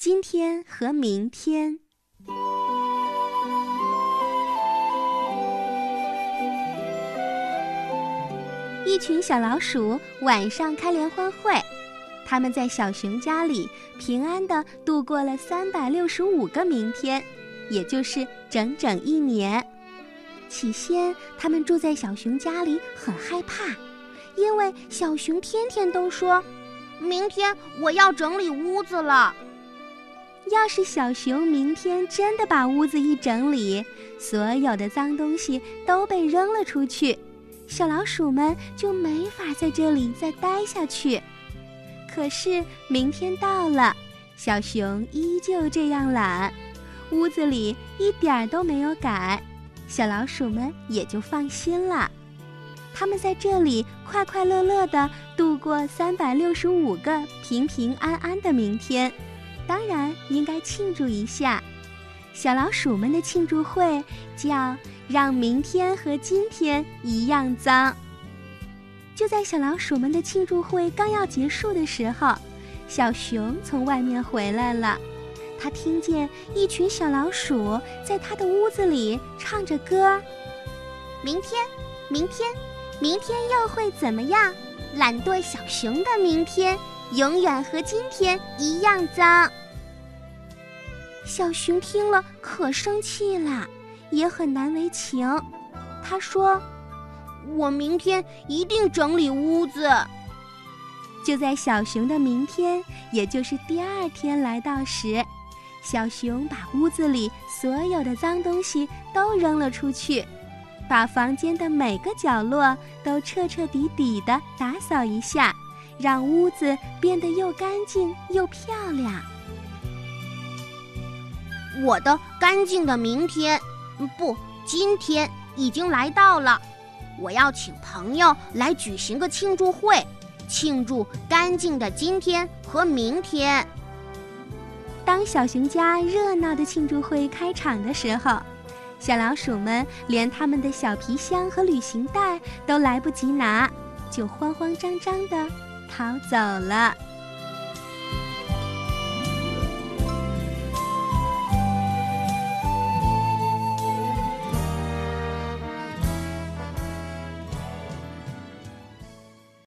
今天和明天。一群小老鼠晚上开联欢会，他们在小熊家里平安的度过了三百六十五个明天，也就是整整一年。起先，他们住在小熊家里很害怕，因为小熊天天都说：“明天我要整理屋子了。”要是小熊明天真的把屋子一整理，所有的脏东西都被扔了出去，小老鼠们就没法在这里再待下去。可是明天到了，小熊依旧这样懒，屋子里一点儿都没有改，小老鼠们也就放心了。他们在这里快快乐乐地度过三百六十五个平平安安的明天。当然应该庆祝一下，小老鼠们的庆祝会叫“让明天和今天一样脏”。就在小老鼠们的庆祝会刚要结束的时候，小熊从外面回来了。他听见一群小老鼠在他的屋子里唱着歌：“明天，明天，明天又会怎么样？懒惰小熊的明天永远和今天一样脏。”小熊听了可生气了，也很难为情。他说：“我明天一定整理屋子。”就在小熊的明天，也就是第二天来到时，小熊把屋子里所有的脏东西都扔了出去，把房间的每个角落都彻彻底底的打扫一下，让屋子变得又干净又漂亮。我的干净的明天，不，今天已经来到了。我要请朋友来举行个庆祝会，庆祝干净的今天和明天。当小熊家热闹的庆祝会开场的时候，小老鼠们连他们的小皮箱和旅行袋都来不及拿，就慌慌张张地逃走了。